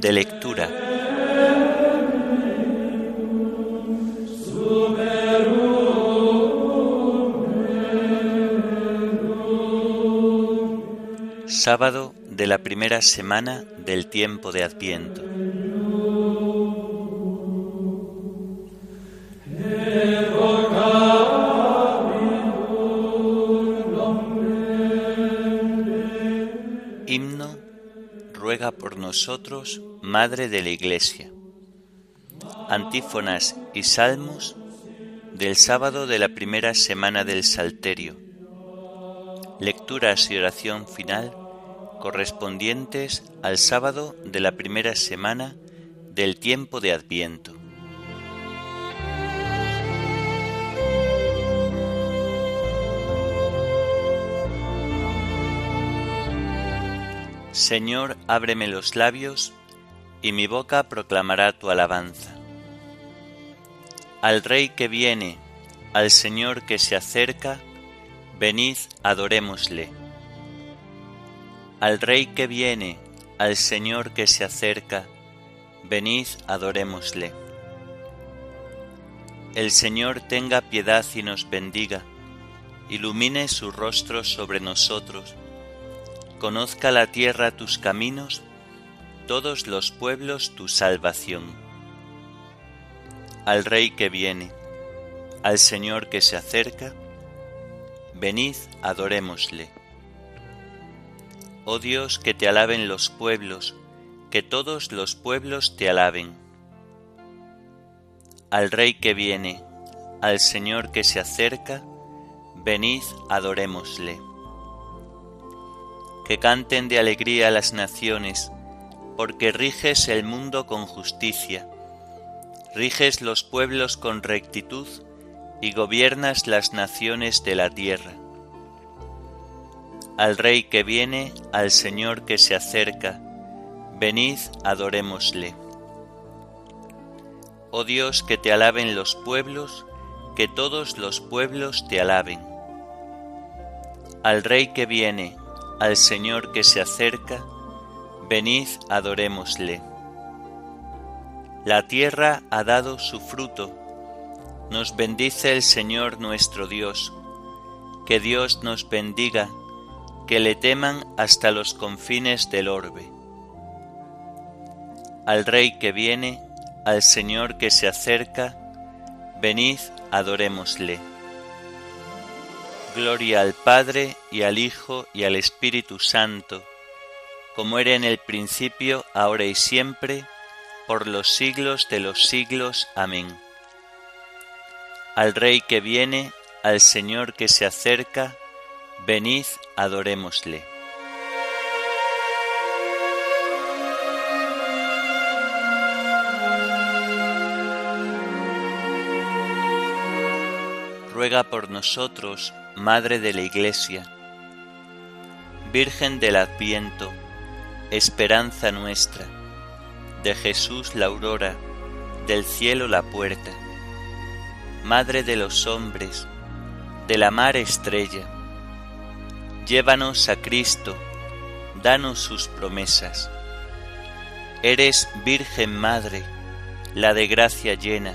De lectura. Sábado de la primera semana del tiempo de Adviento. Himno ruega por nosotros, Madre de la Iglesia. Antífonas y salmos del sábado de la primera semana del Salterio. Lecturas y oración final correspondientes al sábado de la primera semana del tiempo de Adviento. Señor, ábreme los labios, y mi boca proclamará tu alabanza. Al Rey que viene, al Señor que se acerca, venid, adorémosle. Al Rey que viene, al Señor que se acerca, venid, adorémosle. El Señor tenga piedad y nos bendiga, ilumine su rostro sobre nosotros, Conozca la tierra tus caminos, todos los pueblos tu salvación. Al Rey que viene, al Señor que se acerca, venid, adorémosle. Oh Dios, que te alaben los pueblos, que todos los pueblos te alaben. Al Rey que viene, al Señor que se acerca, venid, adorémosle que canten de alegría las naciones, porque riges el mundo con justicia, riges los pueblos con rectitud y gobiernas las naciones de la tierra. Al Rey que viene, al Señor que se acerca, venid, adorémosle. Oh Dios, que te alaben los pueblos, que todos los pueblos te alaben. Al Rey que viene, al Señor que se acerca, venid adorémosle. La tierra ha dado su fruto, nos bendice el Señor nuestro Dios, que Dios nos bendiga, que le teman hasta los confines del orbe. Al Rey que viene, al Señor que se acerca, venid adorémosle. Gloria al Padre y al Hijo y al Espíritu Santo, como era en el principio, ahora y siempre, por los siglos de los siglos. Amén. Al Rey que viene, al Señor que se acerca, venid, adorémosle. Ruega por nosotros, Madre de la Iglesia, Virgen del Adviento, esperanza nuestra, de Jesús la aurora, del cielo la puerta, Madre de los hombres, de la mar estrella, llévanos a Cristo, danos sus promesas. Eres Virgen Madre, la de gracia llena,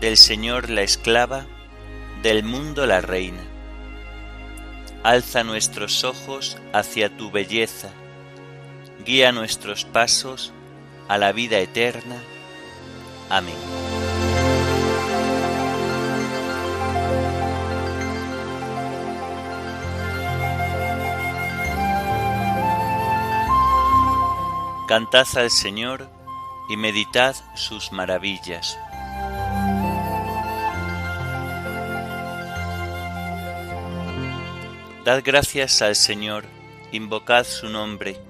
del Señor la esclava, del mundo la reina alza nuestros ojos hacia tu belleza, guía nuestros pasos a la vida eterna. Amén. Cantad al Señor y meditad sus maravillas. Dad gracias al Señor, invocad su nombre,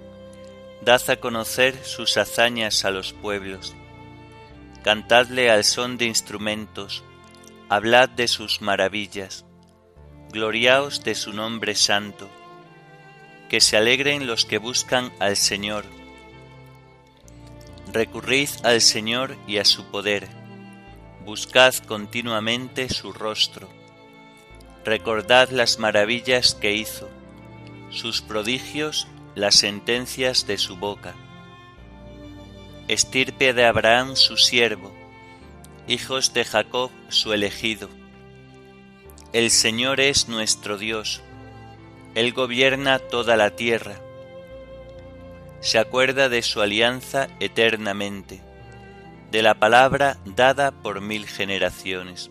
dad a conocer sus hazañas a los pueblos, cantadle al son de instrumentos, hablad de sus maravillas, gloriaos de su nombre santo, que se alegren los que buscan al Señor. Recurrid al Señor y a su poder, buscad continuamente su rostro Recordad las maravillas que hizo, sus prodigios, las sentencias de su boca. estirpe de Abraham su siervo, hijos de Jacob su elegido. El Señor es nuestro Dios, Él gobierna toda la tierra. Se acuerda de su alianza eternamente, de la palabra dada por mil generaciones,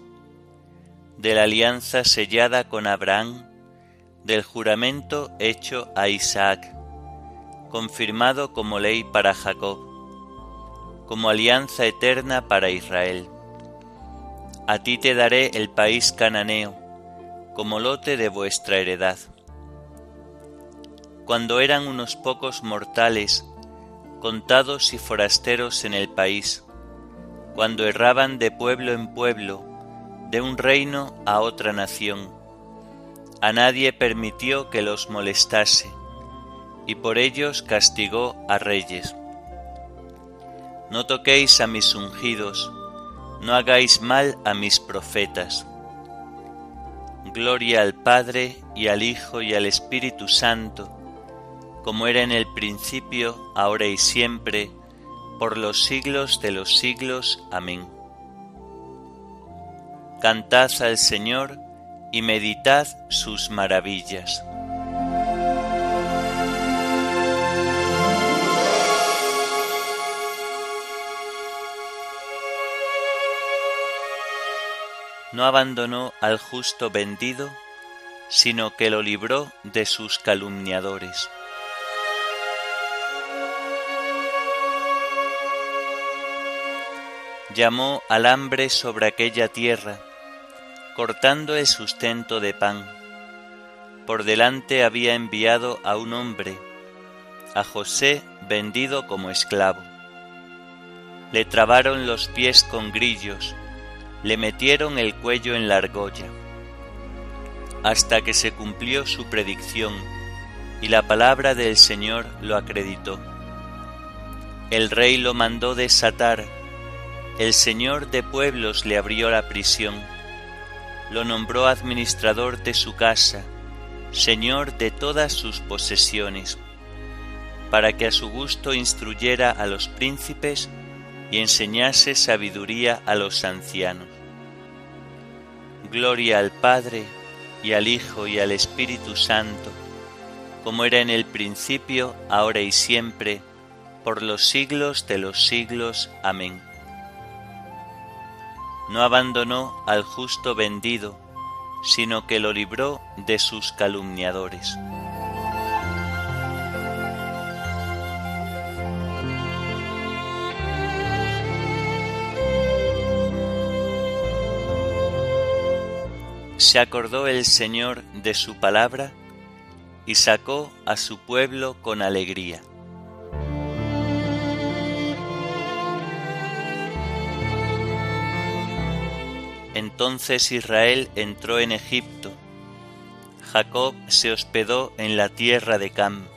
de la alianza sellada con Abraham, del juramento hecho a Isaac, confirmado como ley para Jacob, como alianza eterna para Israel. A ti te daré el país cananeo, como lote de vuestra heredad. Cuando eran unos pocos mortales, contados y forasteros en el país, cuando erraban de pueblo en pueblo, de un reino a otra nación, a nadie permitió que los molestase, y por ellos castigó a reyes. No toquéis a mis ungidos, no hagáis mal a mis profetas. Gloria al Padre y al Hijo y al Espíritu Santo, como era en el principio, ahora y siempre, por los siglos de los siglos. Amén. Cantad al Señor y meditad sus maravillas. No abandonó al justo vendido, sino que lo libró de sus calumniadores. Llamó al hambre sobre aquella tierra, cortando el sustento de pan. Por delante había enviado a un hombre, a José vendido como esclavo. Le trabaron los pies con grillos, le metieron el cuello en la argolla, hasta que se cumplió su predicción, y la palabra del Señor lo acreditó. El rey lo mandó desatar, el Señor de pueblos le abrió la prisión, lo nombró administrador de su casa, Señor de todas sus posesiones, para que a su gusto instruyera a los príncipes y enseñase sabiduría a los ancianos. Gloria al Padre, y al Hijo, y al Espíritu Santo, como era en el principio, ahora y siempre, por los siglos de los siglos. Amén. No abandonó al justo vendido, sino que lo libró de sus calumniadores. Se acordó el Señor de su palabra y sacó a su pueblo con alegría. Entonces Israel entró en Egipto, Jacob se hospedó en la tierra de Cam.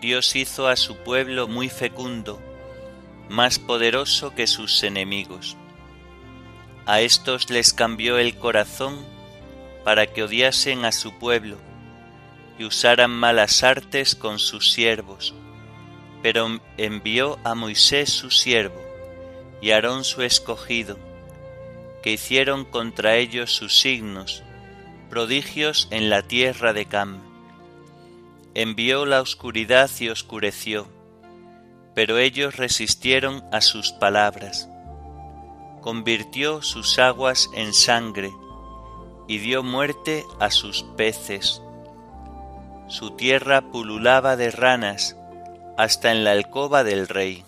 Dios hizo a su pueblo muy fecundo, más poderoso que sus enemigos a estos les cambió el corazón para que odiasen a su pueblo y usaran malas artes con sus siervos. Pero envió a Moisés su siervo y Aarón su escogido, que hicieron contra ellos sus signos, prodigios en la tierra de Cam. Envió la oscuridad y oscureció, pero ellos resistieron a sus palabras convirtió sus aguas en sangre y dio muerte a sus peces. Su tierra pululaba de ranas hasta en la alcoba del rey.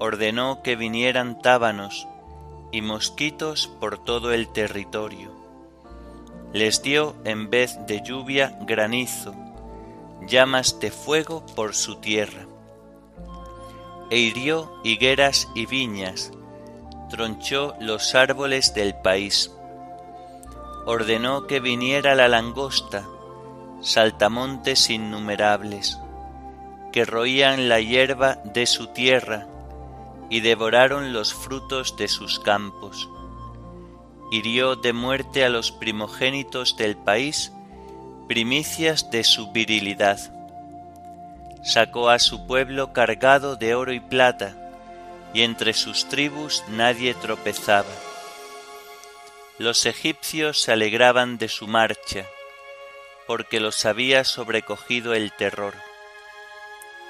Ordenó que vinieran tábanos y mosquitos por todo el territorio. Les dio en vez de lluvia granizo, llamas de fuego por su tierra. E hirió higueras y viñas, tronchó los árboles del país. Ordenó que viniera la langosta, saltamontes innumerables, que roían la hierba de su tierra y devoraron los frutos de sus campos. Hirió de muerte a los primogénitos del país, primicias de su virilidad. Sacó a su pueblo cargado de oro y plata, y entre sus tribus nadie tropezaba. Los egipcios se alegraban de su marcha, porque los había sobrecogido el terror.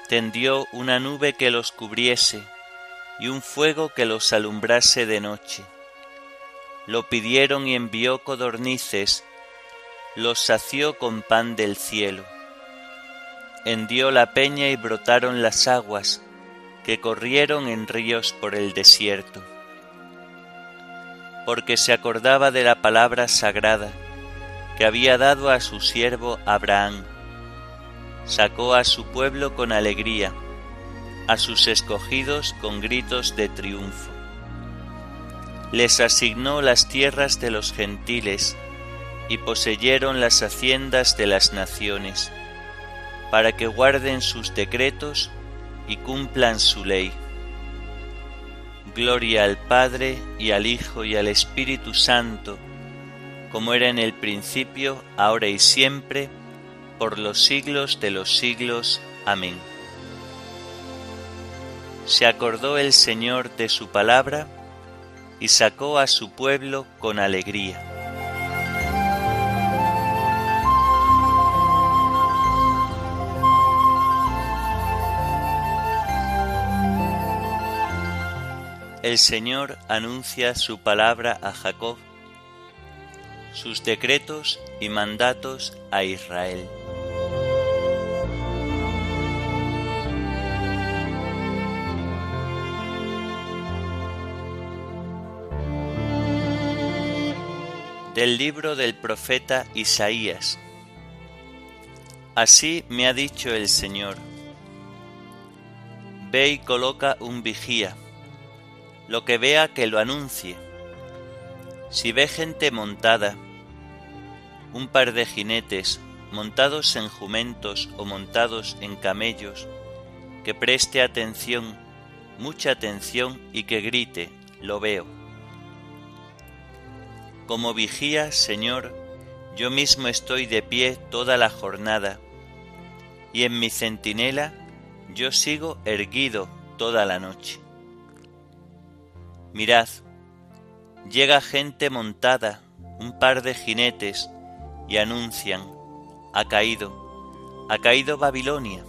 Tendió una nube que los cubriese y un fuego que los alumbrase de noche. Lo pidieron y envió codornices, los sació con pan del cielo. Hendió la peña y brotaron las aguas, que corrieron en ríos por el desierto. Porque se acordaba de la palabra sagrada que había dado a su siervo Abraham. Sacó a su pueblo con alegría, a sus escogidos con gritos de triunfo. Les asignó las tierras de los gentiles y poseyeron las haciendas de las naciones, para que guarden sus decretos y cumplan su ley. Gloria al Padre y al Hijo y al Espíritu Santo, como era en el principio, ahora y siempre, por los siglos de los siglos. Amén. Se acordó el Señor de su palabra y sacó a su pueblo con alegría. El Señor anuncia su palabra a Jacob sus decretos y mandatos a Israel. Del libro del profeta Isaías. Así me ha dicho el Señor. Ve y coloca un vigía, lo que vea que lo anuncie si ve gente montada, un par de jinetes montados en jumentos o montados en camellos, que preste atención, mucha atención y que grite, lo veo. Como vigía, Señor, yo mismo estoy de pie toda la jornada, y en mi centinela yo sigo erguido toda la noche. Mirad, Llega gente montada, un par de jinetes, y anuncian, ha caído, ha caído Babilonia.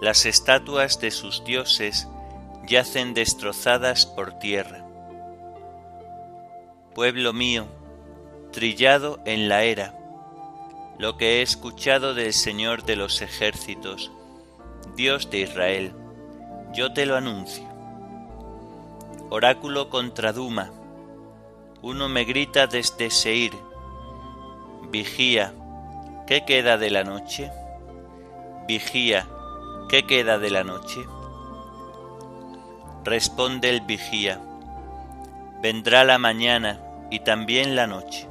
Las estatuas de sus dioses yacen destrozadas por tierra. Pueblo mío, trillado en la era, lo que he escuchado del Señor de los ejércitos, Dios de Israel, yo te lo anuncio. Oráculo contra Duma, uno me grita desde Seir, vigía, ¿qué queda de la noche? Vigía, ¿qué queda de la noche? Responde el vigía, vendrá la mañana y también la noche.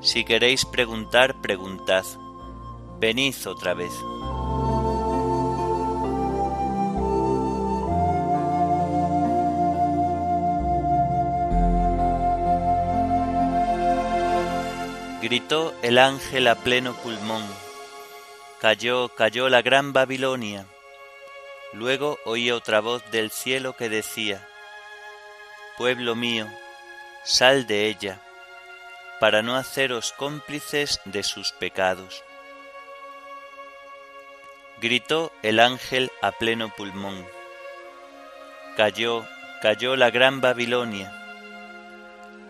Si queréis preguntar, preguntad, venid otra vez. Gritó el ángel a pleno pulmón. Cayó, cayó la gran Babilonia. Luego oí otra voz del cielo que decía, Pueblo mío, sal de ella, para no haceros cómplices de sus pecados. Gritó el ángel a pleno pulmón. Cayó, cayó la gran Babilonia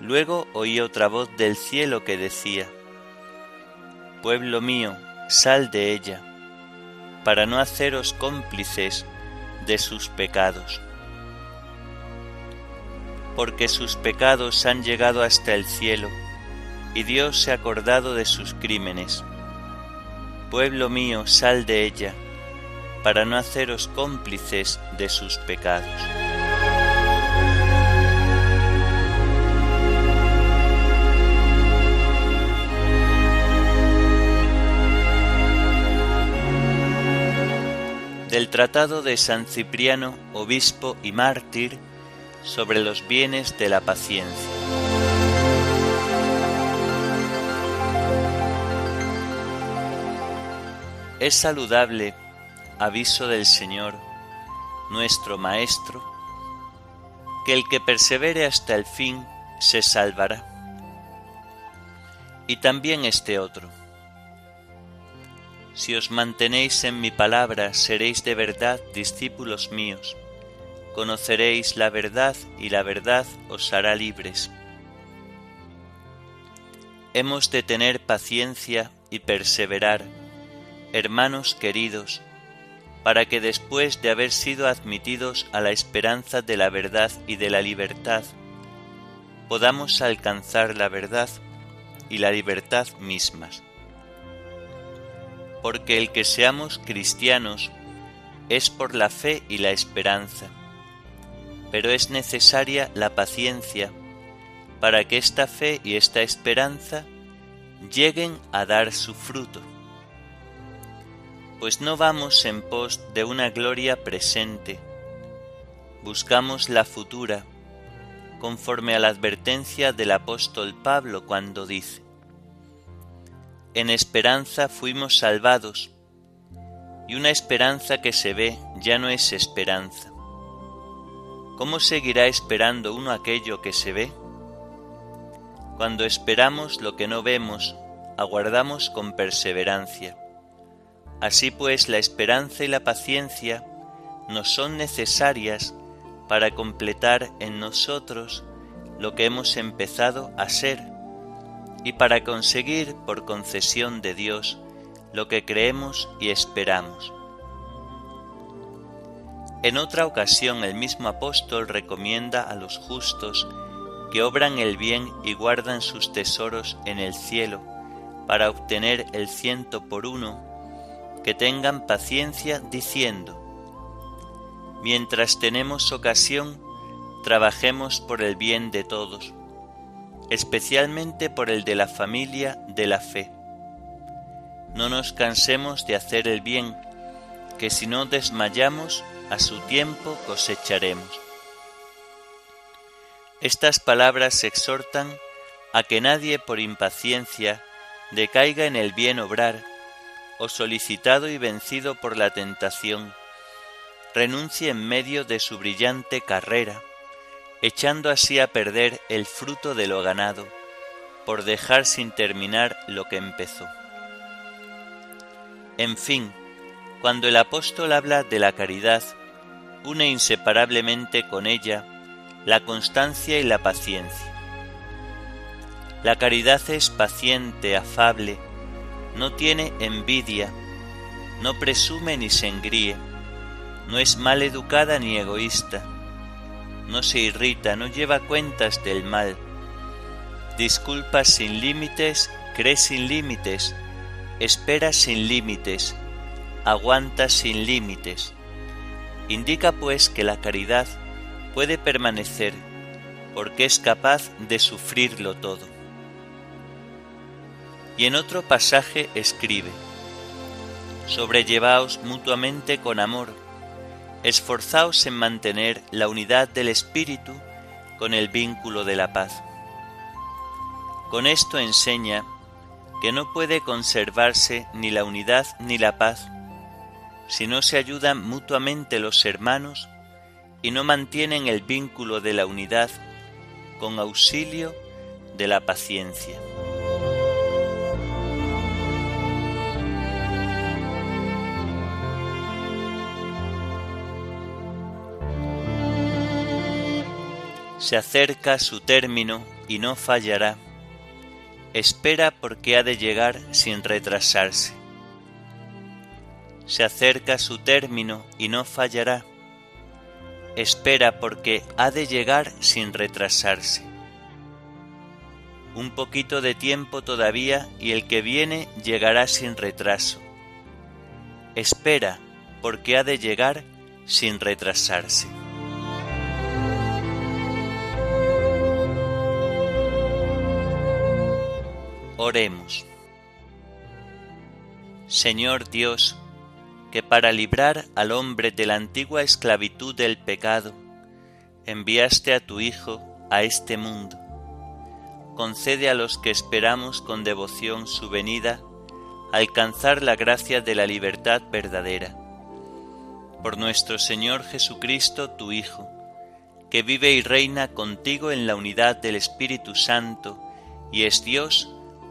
Luego oí otra voz del cielo que decía, Pueblo mío, sal de ella, para no haceros cómplices de sus pecados. Porque sus pecados han llegado hasta el cielo, y Dios se ha acordado de sus crímenes. Pueblo mío, sal de ella, para no haceros cómplices de sus pecados. Del Tratado de San Cipriano, obispo y mártir, sobre los bienes de la paciencia. Es saludable aviso del Señor, nuestro Maestro, que el que persevere hasta el fin se salvará. Y también este otro. Si os mantenéis en mi palabra, seréis de verdad discípulos míos. Conoceréis la verdad y la verdad os hará libres. Hemos de tener paciencia y perseverar, hermanos queridos, para que después de haber sido admitidos a la esperanza de la verdad y de la libertad, podamos alcanzar la verdad y la libertad mismas. Porque el que seamos cristianos es por la fe y la esperanza, pero es necesaria la paciencia para que esta fe y esta esperanza lleguen a dar su fruto. Pues no vamos en pos de una gloria presente, buscamos la futura, conforme a la advertencia del apóstol Pablo cuando dice, En esperanza fuimos salvados, y una esperanza que se ve ya no es esperanza. ¿Cómo seguirá esperando uno aquello que se ve? Cuando esperamos lo que no vemos, aguardamos con perseverancia. Así pues, la esperanza y la paciencia nos son necesarias para completar en nosotros lo que hemos empezado a ser y para conseguir por concesión de Dios lo que creemos y esperamos. En otra ocasión el mismo apóstol recomienda a los justos que obran el bien y guardan sus tesoros en el cielo para obtener el ciento por uno, que tengan paciencia diciendo, mientras tenemos ocasión, trabajemos por el bien de todos, especialmente por el de la familia de la fe. No nos cansemos de hacer el bien, que si no desmayamos, a su tiempo cosecharemos. Estas palabras exhortan a que nadie por impaciencia decaiga en el bien obrar, o solicitado y vencido por la tentación, renuncie en medio de su brillante carrera, echando así a perder el fruto de lo ganado, por dejar sin terminar lo que empezó. En fin, cuando el apóstol habla de la caridad, une inseparablemente con ella la constancia y la paciencia. La caridad es paciente, afable, no tiene envidia, no presume ni se engríe, no es mal educada ni egoísta, no se irrita, no lleva cuentas del mal, disculpa sin límites, cree sin límites, espera sin límites, aguanta sin límites. Indica pues que la caridad puede permanecer porque es capaz de sufrirlo todo. Y en otro pasaje escribe, Sobrellevaos mutuamente con amor, esforzaos en mantener la unidad del Espíritu con el vínculo de la paz. Con esto enseña que no puede conservarse ni la unidad ni la paz si no se ayudan mutuamente los hermanos y no mantienen el vínculo de la unidad con auxilio de la paciencia. Se acerca su término y no fallará. Espera porque ha de llegar sin retrasarse. Se acerca su término y no fallará. Espera porque ha de llegar sin retrasarse. Un poquito de tiempo todavía y el que viene llegará sin retraso. Espera porque ha de llegar sin retrasarse. Oremos. Señor Dios, que para librar al hombre de la antigua esclavitud del pecado, enviaste a tu Hijo a este mundo. Concede a los que esperamos con devoción su venida alcanzar la gracia de la libertad verdadera, por nuestro Señor Jesucristo, tu Hijo, que vive y reina contigo en la unidad del Espíritu Santo, y es Dios